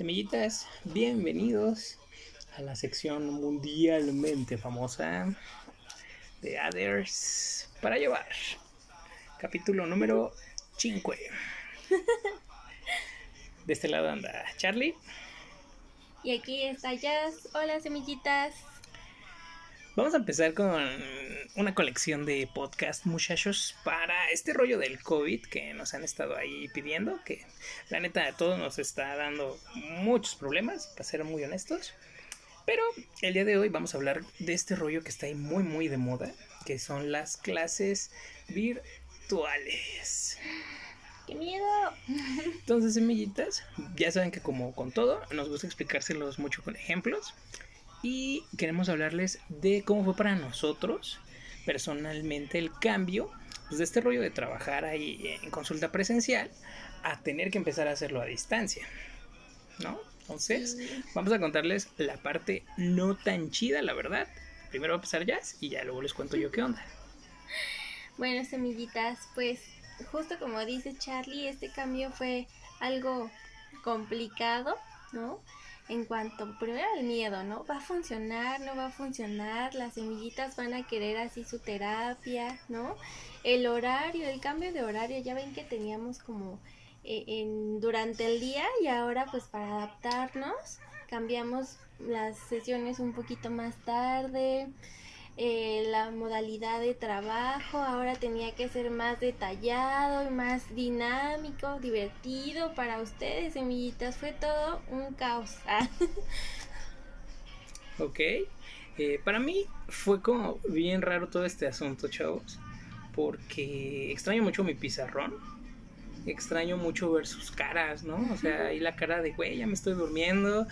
Semillitas, bienvenidos a la sección mundialmente famosa de Others para llevar. Capítulo número 5. De este lado anda Charlie. Y aquí está Jazz. Hola, semillitas. Vamos a empezar con una colección de podcast, muchachos, para este rollo del COVID que nos han estado ahí pidiendo, que la neta a todos nos está dando muchos problemas, para ser muy honestos. Pero el día de hoy vamos a hablar de este rollo que está ahí muy, muy de moda, que son las clases virtuales. ¡Qué miedo! Entonces, semillitas, ya saben que como con todo, nos gusta explicárselos mucho con ejemplos y queremos hablarles de cómo fue para nosotros personalmente el cambio pues, de este rollo de trabajar ahí en consulta presencial a tener que empezar a hacerlo a distancia. ¿No? Entonces, vamos a contarles la parte no tan chida, la verdad. Primero va a empezar Jazz y ya luego les cuento yo qué onda. Bueno, semillitas, pues justo como dice Charlie, este cambio fue algo complicado, ¿no? En cuanto primero al miedo, ¿no? ¿Va a funcionar? ¿No va a funcionar? Las semillitas van a querer así su terapia, ¿no? El horario, el cambio de horario, ya ven que teníamos como eh, en, durante el día y ahora pues para adaptarnos cambiamos las sesiones un poquito más tarde. Eh, la modalidad de trabajo ahora tenía que ser más detallado y más dinámico, divertido para ustedes, semillitas. Fue todo un caos. ok. Eh, para mí fue como bien raro todo este asunto, chavos. Porque extraño mucho mi pizarrón extraño mucho ver sus caras, ¿no? O sea, ahí la cara de, güey, ya me estoy durmiendo,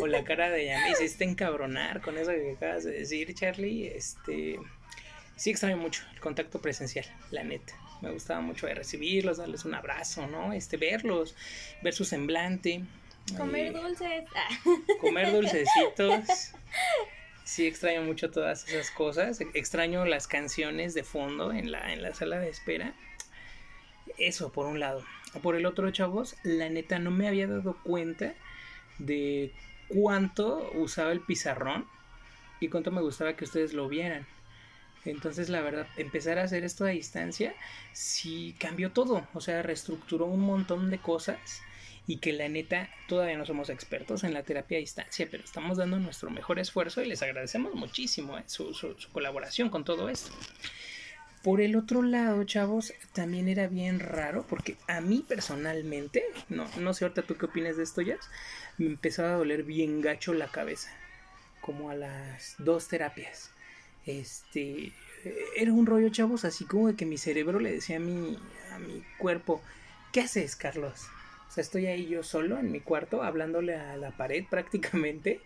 o la cara de, ya me hiciste encabronar con eso que acabas de decir, Charlie, este, sí extraño mucho el contacto presencial, la neta. Me gustaba mucho recibirlos, darles un abrazo, ¿no? Este, verlos, ver su semblante. Comer dulces. Comer dulcecitos. Sí extraño mucho todas esas cosas. Extraño las canciones de fondo en la, en la sala de espera eso por un lado. Por el otro, chavos, la neta no me había dado cuenta de cuánto usaba el pizarrón y cuánto me gustaba que ustedes lo vieran. Entonces, la verdad, empezar a hacer esto a distancia sí cambió todo. O sea, reestructuró un montón de cosas y que la neta todavía no somos expertos en la terapia a distancia, pero estamos dando nuestro mejor esfuerzo y les agradecemos muchísimo eh, su, su colaboración con todo esto. Por el otro lado, chavos, también era bien raro porque a mí personalmente, no, no sé ahorita tú qué opinas de esto ya, me empezaba a doler bien gacho la cabeza, como a las dos terapias. Este, era un rollo, chavos, así como de que mi cerebro le decía a mi, a mi cuerpo, ¿qué haces, Carlos? O sea, estoy ahí yo solo en mi cuarto hablándole a la pared prácticamente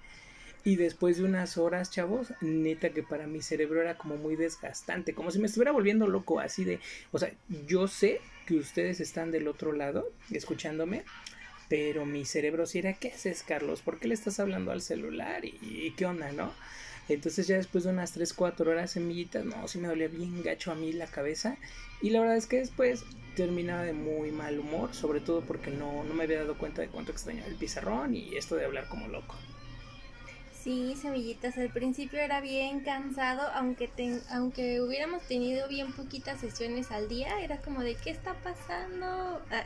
y después de unas horas, chavos, neta que para mi cerebro era como muy desgastante, como si me estuviera volviendo loco, así de, o sea, yo sé que ustedes están del otro lado escuchándome, pero mi cerebro sí era, ¿qué haces, Carlos? ¿Por qué le estás hablando al celular? ¿Y, qué onda, no? Entonces ya después de unas 3, 4 horas semillitas, no, sí me dolía bien gacho a mí la cabeza. Y la verdad es que después terminaba de muy mal humor, sobre todo porque no, no me había dado cuenta de cuánto extrañaba el pizarrón y esto de hablar como loco. Sí, semillitas, al principio era bien cansado, aunque, aunque hubiéramos tenido bien poquitas sesiones al día, era como de qué está pasando, ah,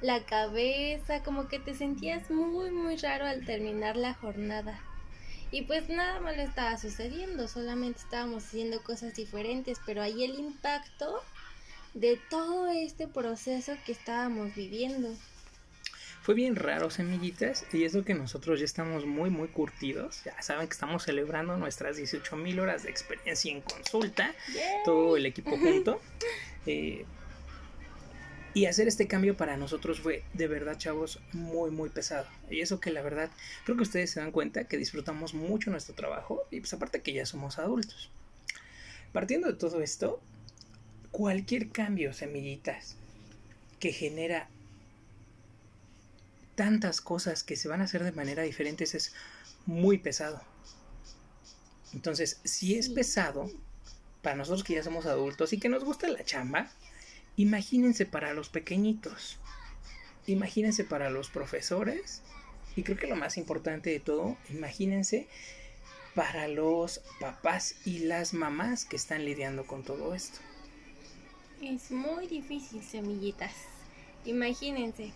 la cabeza, como que te sentías muy, muy raro al terminar la jornada. Y pues nada malo estaba sucediendo, solamente estábamos haciendo cosas diferentes, pero ahí el impacto de todo este proceso que estábamos viviendo. Fue bien raro, semillitas, y eso que nosotros ya estamos muy, muy curtidos. Ya saben que estamos celebrando nuestras 18 mil horas de experiencia en consulta, todo el equipo junto. Eh, y hacer este cambio para nosotros fue de verdad, chavos, muy, muy pesado. Y eso que la verdad, creo que ustedes se dan cuenta que disfrutamos mucho nuestro trabajo y pues aparte que ya somos adultos. Partiendo de todo esto, cualquier cambio, semillitas, que genera tantas cosas que se van a hacer de manera diferente es muy pesado. Entonces, si es pesado, para nosotros que ya somos adultos y que nos gusta la chamba, imagínense para los pequeñitos, imagínense para los profesores Y creo que lo más importante de todo, imagínense para los papás y las mamás que están lidiando con todo esto. Es muy difícil, semillitas. Imagínense,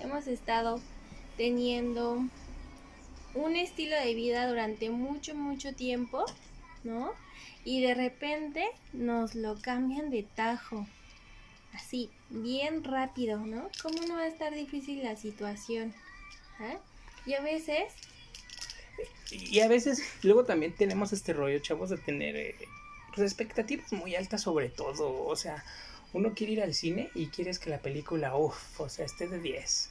hemos estado teniendo un estilo de vida durante mucho, mucho tiempo, ¿no? Y de repente nos lo cambian de tajo. Así, bien rápido, ¿no? ¿Cómo no va a estar difícil la situación? ¿Eh? Y a veces... Y a veces, luego también tenemos este rollo, chavos, de tener eh, pues, expectativas muy altas sobre todo. O sea, uno quiere ir al cine y quieres que la película, uff, o sea, esté de 10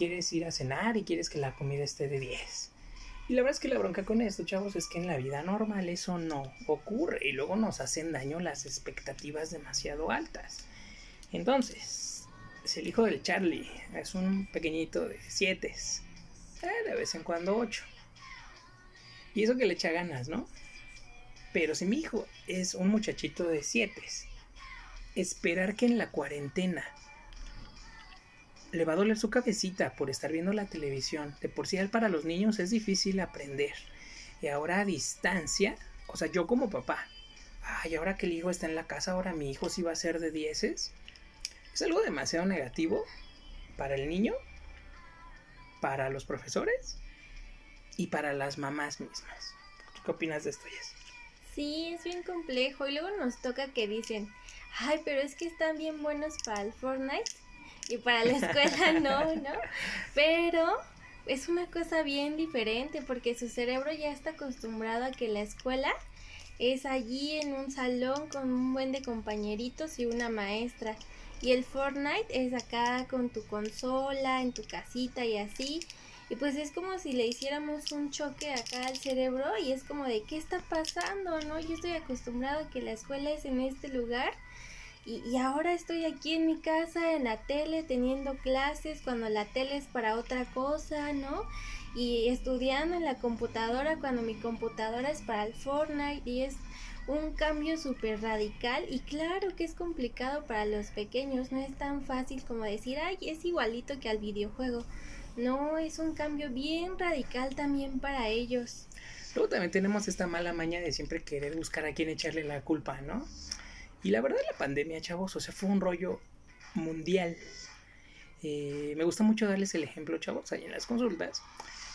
quieres ir a cenar y quieres que la comida esté de 10. Y la verdad es que la bronca con esto, chavos, es que en la vida normal eso no ocurre y luego nos hacen daño las expectativas demasiado altas. Entonces, si el hijo del Charlie es un pequeñito de 7, eh, de vez en cuando 8. Y eso que le echa ganas, ¿no? Pero si mi hijo es un muchachito de 7, esperar que en la cuarentena le va a doler su cabecita por estar viendo la televisión. De por sí para los niños es difícil aprender. Y ahora a distancia, o sea, yo como papá, ay, ahora que el hijo está en la casa, ahora mi hijo sí va a ser de dieces. Es algo demasiado negativo para el niño, para los profesores y para las mamás mismas. ¿Qué opinas de esto, Jess? Sí, es bien complejo. Y luego nos toca que dicen, ay, pero es que están bien buenos para el Fortnite y para la escuela no, ¿no? Pero es una cosa bien diferente porque su cerebro ya está acostumbrado a que la escuela es allí en un salón con un buen de compañeritos y una maestra. Y el Fortnite es acá con tu consola, en tu casita y así. Y pues es como si le hiciéramos un choque acá al cerebro y es como de, ¿qué está pasando? ¿No? Yo estoy acostumbrado a que la escuela es en este lugar y, ahora estoy aquí en mi casa, en la tele, teniendo clases, cuando la tele es para otra cosa, ¿no? Y estudiando en la computadora, cuando mi computadora es para el Fortnite, y es un cambio súper radical. Y claro que es complicado para los pequeños, no es tan fácil como decir, ay, es igualito que al videojuego. No, es un cambio bien radical también para ellos. Luego también tenemos esta mala maña de siempre querer buscar a quién echarle la culpa, ¿no? Y la verdad la pandemia, chavos, o sea, fue un rollo mundial. Eh, me gusta mucho darles el ejemplo, chavos, ahí en las consultas,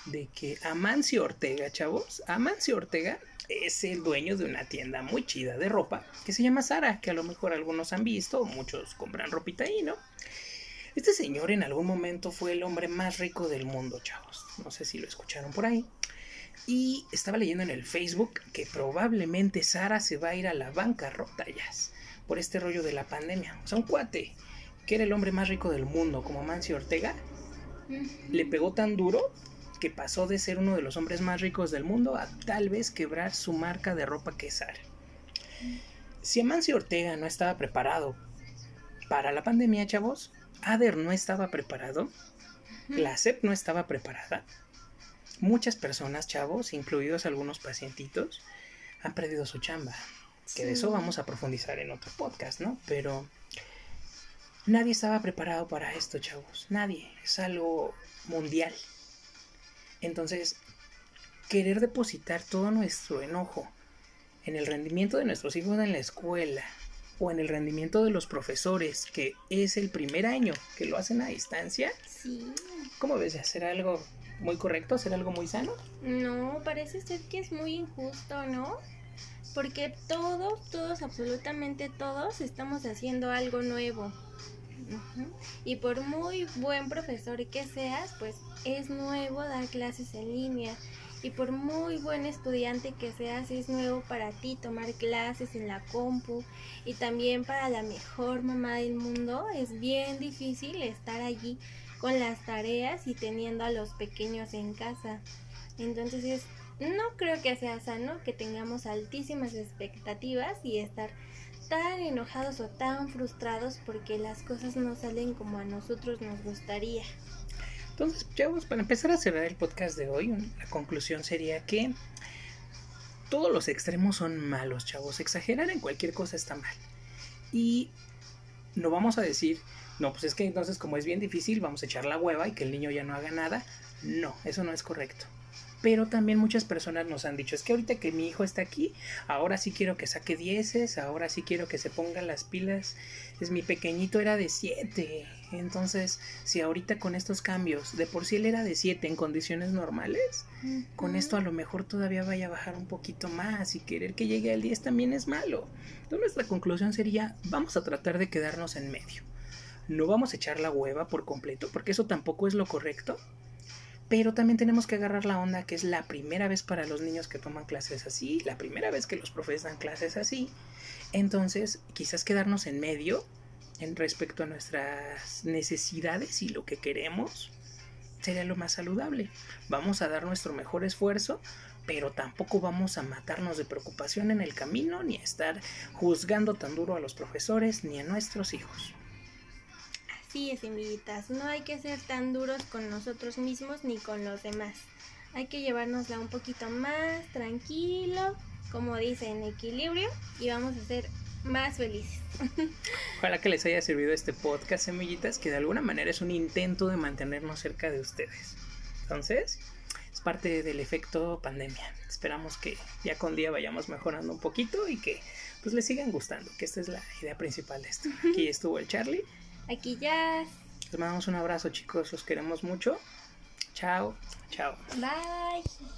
de que Amancio Ortega, chavos, Amancio Ortega es el dueño de una tienda muy chida de ropa que se llama Sara, que a lo mejor algunos han visto, muchos compran ropita ahí, ¿no? Este señor en algún momento fue el hombre más rico del mundo, chavos. No sé si lo escucharon por ahí. Y estaba leyendo en el Facebook que probablemente Sara se va a ir a la bancarrota ya por este rollo de la pandemia. O sea, un cuate que era el hombre más rico del mundo, como Mancio Ortega, le pegó tan duro que pasó de ser uno de los hombres más ricos del mundo a tal vez quebrar su marca de ropa que Sara. Si Amancio Ortega no estaba preparado para la pandemia, chavos, Ader no estaba preparado, la CEP no estaba preparada, muchas personas, chavos, incluidos algunos pacientitos, han perdido su chamba. Que de eso vamos a profundizar en otro podcast, ¿no? Pero nadie estaba preparado para esto, chavos. Nadie. Es algo mundial. Entonces, querer depositar todo nuestro enojo en el rendimiento de nuestros hijos en la escuela o en el rendimiento de los profesores, que es el primer año que lo hacen a distancia. Sí. ¿Cómo ves? ¿Hacer algo muy correcto? ¿Hacer algo muy sano? No, parece ser que es muy injusto, ¿no? Porque todos, todos, absolutamente todos estamos haciendo algo nuevo. Y por muy buen profesor que seas, pues es nuevo dar clases en línea. Y por muy buen estudiante que seas, es nuevo para ti tomar clases en la compu. Y también para la mejor mamá del mundo, es bien difícil estar allí con las tareas y teniendo a los pequeños en casa. Entonces no creo que sea sano que tengamos altísimas expectativas y estar tan enojados o tan frustrados porque las cosas no salen como a nosotros nos gustaría. Entonces, chavos, para empezar a cerrar el podcast de hoy, la conclusión sería que todos los extremos son malos, chavos. Exagerar en cualquier cosa está mal. Y no vamos a decir, no, pues es que entonces como es bien difícil, vamos a echar la hueva y que el niño ya no haga nada. No, eso no es correcto. Pero también muchas personas nos han dicho, es que ahorita que mi hijo está aquí, ahora sí quiero que saque dieces, ahora sí quiero que se ponga las pilas. Es mi pequeñito era de 7. Entonces, si ahorita con estos cambios, de por sí él era de 7 en condiciones normales, con esto a lo mejor todavía vaya a bajar un poquito más y querer que llegue al 10 también es malo. Entonces, nuestra conclusión sería, vamos a tratar de quedarnos en medio. No vamos a echar la hueva por completo, porque eso tampoco es lo correcto pero también tenemos que agarrar la onda que es la primera vez para los niños que toman clases así, la primera vez que los profes dan clases así. Entonces, quizás quedarnos en medio en respecto a nuestras necesidades y lo que queremos sería lo más saludable. Vamos a dar nuestro mejor esfuerzo, pero tampoco vamos a matarnos de preocupación en el camino ni a estar juzgando tan duro a los profesores ni a nuestros hijos. Sí, semillitas, no hay que ser tan duros con nosotros mismos ni con los demás. Hay que llevárnosla un poquito más tranquilo, como dice, en equilibrio y vamos a ser más felices. Ojalá que les haya servido este podcast, semillitas, que de alguna manera es un intento de mantenernos cerca de ustedes. Entonces, es parte del efecto pandemia. Esperamos que ya con día vayamos mejorando un poquito y que pues les sigan gustando, que esta es la idea principal de esto. Aquí estuvo el Charlie. Aquí ya. Les mandamos un abrazo, chicos. Los queremos mucho. Chao. Chao. Bye.